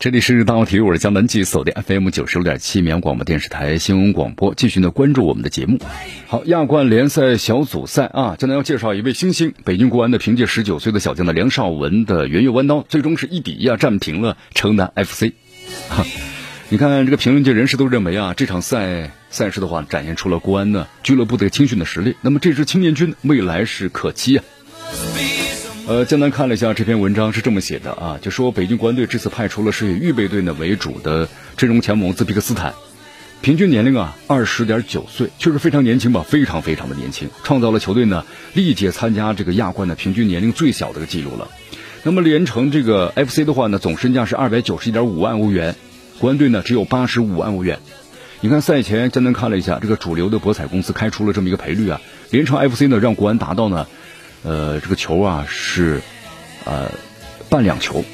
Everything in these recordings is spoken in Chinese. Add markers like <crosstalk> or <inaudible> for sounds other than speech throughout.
这里是大话体育，我是江南记，锁定 FM 九十六点七绵阳广播电视台新闻广播，继续呢关注我们的节目。好，亚冠联赛小组赛啊，江南要介绍一位新星，北京国安的凭借十九岁的小将的梁少文的圆月弯刀，最终是一比一啊战平了城南 FC。哈，你看这个评论界人士都认为啊，这场赛赛事的话，展现出了国安呢俱乐部的青训的实力。那么这支青年军未来是可期啊。呃，江南看了一下这篇文章，是这么写的啊，就说北京国安队这次派出了是以预备队呢为主的阵容强猛兹别克斯坦，平均年龄啊二十点九岁，确实非常年轻吧，非常非常的年轻，创造了球队呢历届参加这个亚冠的平均年龄最小的一个记录了。那么连城这个 FC 的话呢，总身价是二百九十一点五万欧元，国安队呢只有八十五万欧元。你看赛前江南看了一下，这个主流的博彩公司开出了这么一个赔率啊，连城 FC 呢让国安达到呢。呃，这个球啊是，呃，半两球，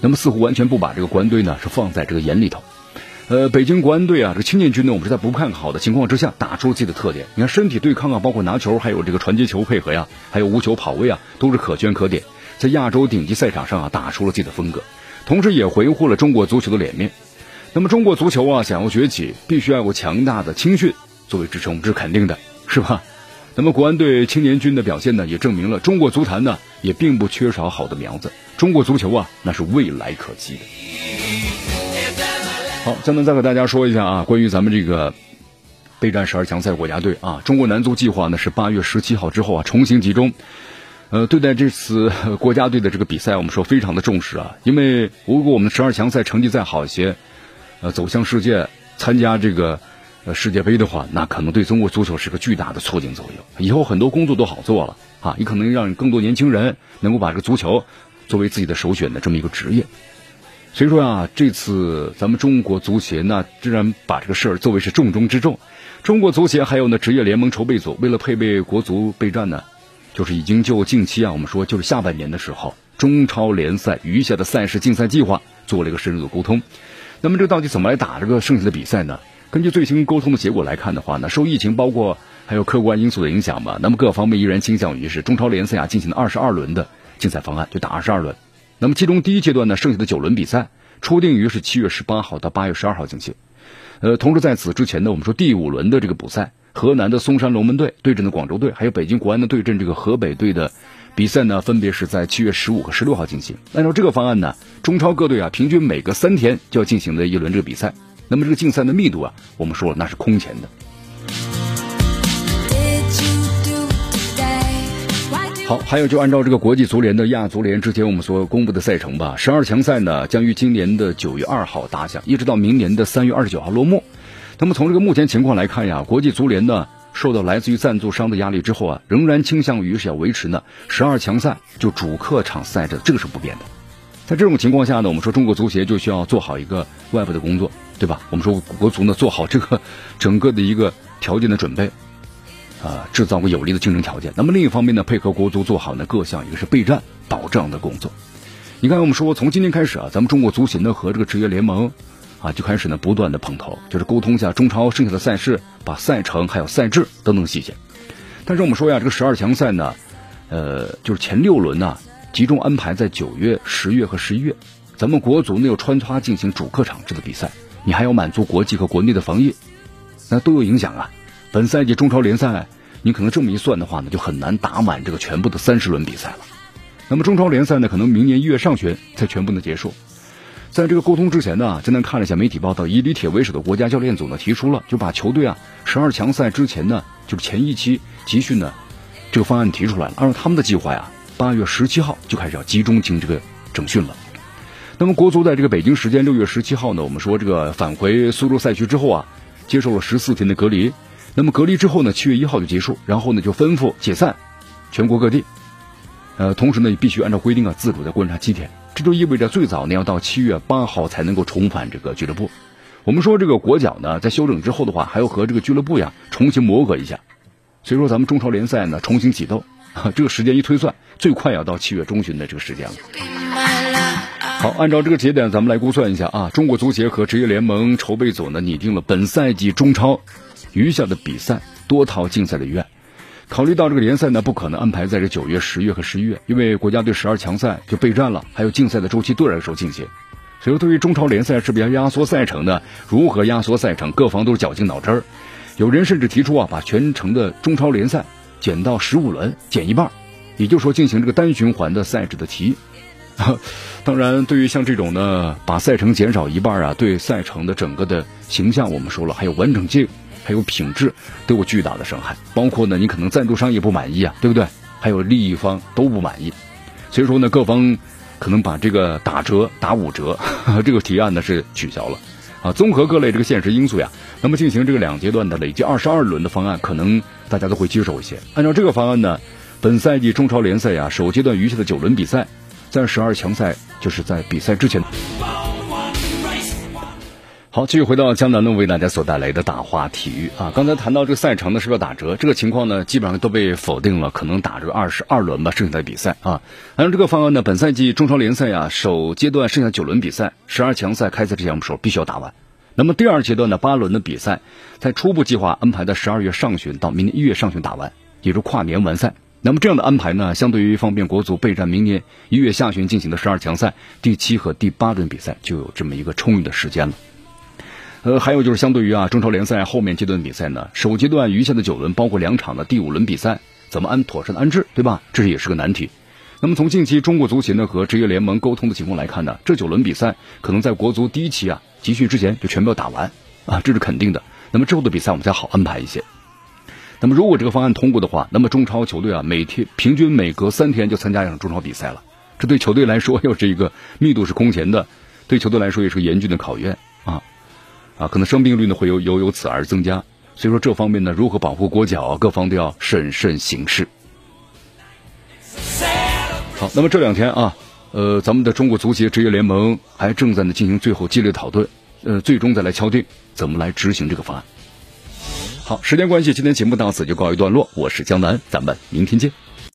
那么似乎完全不把这个国安队呢是放在这个眼里头。呃，北京国安队啊，这个青年军呢，我们是在不看好的情况之下打出了自己的特点。你看身体对抗啊，包括拿球，还有这个传接球配合呀，<laughs> 还有无球跑位啊，都是可圈可点，在亚洲顶级赛场上啊打出了自己的风格，同时也维护了中国足球的脸面。那么中国足球啊想要崛起，必须要有强大的青训作为支撑，这是肯定的，是吧？那么国安队青年军的表现呢，也证明了中国足坛呢也并不缺少好的苗子。中国足球啊，那是未来可期的。好，江南再和大家说一下啊，关于咱们这个备战十二强赛国家队啊，中国男足计划呢是八月十七号之后啊重新集中。呃，对待这次 <laughs> 国家队的这个比赛，我们说非常的重视啊，因为如果我们十二强赛成绩再好一些，呃，走向世界参加这个。世界杯的话，那可能对中国足球是个巨大的促进作用。以后很多工作都好做了啊，也可能让更多年轻人能够把这个足球作为自己的首选的这么一个职业。所以说啊，这次咱们中国足协那自然把这个事儿作为是重中之重。中国足协还有呢职业联盟筹备组，为了配备国足备战呢，就是已经就近期啊，我们说就是下半年的时候，中超联赛余下的赛事竞赛计划做了一个深入的沟通。那么这到底怎么来打这个剩下的比赛呢？根据最新沟通的结果来看的话呢，受疫情包括还有客观因素的影响吧，那么各方面依然倾向于是中超联赛啊进行了二十二轮的竞赛方案，就打二十二轮。那么其中第一阶段呢，剩下的九轮比赛初定于是七月十八号到八月十二号进行。呃，同时在此之前呢，我们说第五轮的这个补赛，河南的嵩山龙门队对阵的广州队，还有北京国安的对阵这个河北队的比赛呢，分别是在七月十五和十六号进行。按照这个方案呢，中超各队啊平均每隔三天就要进行的一轮这个比赛。那么这个竞赛的密度啊，我们说了那是空前的。好，还有就按照这个国际足联的亚足联之前我们所公布的赛程吧，十二强赛呢将于今年的九月二号打响，一直到明年的三月二十九号落幕。那么从这个目前情况来看呀，国际足联呢受到来自于赞助商的压力之后啊，仍然倾向于是要维持呢十二强赛就主客场赛制，这个是不变的。在这种情况下呢，我们说中国足协就需要做好一个外部的工作。对吧？我们说国足呢，做好这个整个的一个条件的准备，啊，制造个有利的竞争条件。那么另一方面呢，配合国足做好呢各项一个是备战保障的工作。你看，我们说从今天开始啊，咱们中国足协呢和这个职业联盟啊就开始呢不断的碰头，就是沟通一下中超剩下的赛事，把赛程还有赛制等等细节。但是我们说呀，这个十二强赛呢，呃，就是前六轮呢集中安排在九月、十月和十一月，咱们国足呢又穿插进行主客场制的比赛。你还要满足国际和国内的防疫，那都有影响啊。本赛季中超联赛，你可能这么一算的话呢，就很难打满这个全部的三十轮比赛了。那么中超联赛呢，可能明年一月上旬才全部的结束。在这个沟通之前呢，简单看了一下媒体报道，以李铁为首的国家教练组呢提出了，就把球队啊十二强赛之前呢，就是前一期集训呢这个方案提出来了。按照他们的计划呀，八月十七号就开始要集中进行这个整训了。那么国足在这个北京时间六月十七号呢，我们说这个返回苏州赛区之后啊，接受了十四天的隔离。那么隔离之后呢，七月一号就结束，然后呢就吩咐解散全国各地。呃，同时呢也必须按照规定啊自主的观察七天。这就意味着最早呢要到七月八号才能够重返这个俱乐部。我们说这个国脚呢在休整之后的话，还要和这个俱乐部呀重新磨合一下。所以说咱们中超联赛呢重新启动，<laughs> 这个时间一推算，最快要到七月中旬的这个时间了。好，按照这个节点，咱们来估算一下啊，中国足协和职业联盟筹备组呢拟定了本赛季中超余下的比赛多套竞赛的预案。考虑到这个联赛呢不可能安排在这九月、十月和十一月，因为国家队十二强赛就备战了，还有竞赛的周期对来说进行。所以说对于中超联赛是不是要压缩赛程呢？如何压缩赛程？各方都是绞尽脑汁儿。有人甚至提出啊，把全程的中超联赛减到十五轮，减一半，也就是说进行这个单循环的赛制的提。<laughs> 当然，对于像这种呢，把赛程减少一半啊，对赛程的整个的形象，我们说了，还有完整性，还有品质，都有巨大的伤害。包括呢，你可能赞助商也不满意啊，对不对？还有利益方都不满意。所以说呢，各方可能把这个打折打五折 <laughs> 这个提案呢是取消了。啊，综合各类这个现实因素呀，那么进行这个两阶段的累计二十二轮的方案，可能大家都会接受一些。按照这个方案呢，本赛季中超联赛呀，首阶段余下的九轮比赛。在十二强赛，就是在比赛之前。好，继续回到江南呢，为大家所带来的大话体育啊。刚才谈到这个赛程呢是要打折，这个情况呢基本上都被否定了，可能打折二十二轮吧，剩下的比赛啊。按照这个方案呢，本赛季中超联赛呀，首阶段剩下九轮比赛，十二强赛开赛之前我们说必须要打完。那么第二阶段的八轮的比赛，在初步计划安排在十二月上旬到明年一月上旬打完，也就跨年完赛。那么这样的安排呢，相对于方便国足备战明年一月下旬进行的十二强赛第七和第八轮比赛，就有这么一个充裕的时间了。呃，还有就是相对于啊中超联赛后面阶段比赛呢，首阶段余下的九轮，包括两场的第五轮比赛，怎么安妥善的安置，对吧？这也是个难题。那么从近期中国足协呢和职业联盟沟通的情况来看呢，这九轮比赛可能在国足第一期啊集训之前就全部要打完啊，这是肯定的。那么之后的比赛我们才好安排一些。那么，如果这个方案通过的话，那么中超球队啊，每天平均每隔三天就参加一场中超比赛了。这对球队来说又是一个密度是空前的，对球队来说也是个严峻的考验啊！可能生病率呢会由由由此而增加。所以说这方面呢，如何保护国脚，各方都要审慎行事。好，那么这两天啊，呃，咱们的中国足协职业联盟还正在呢进行最后激烈讨论，呃，最终再来敲定怎么来执行这个方案。好，时间关系，今天节目到此就告一段落。我是江南，咱们明天见。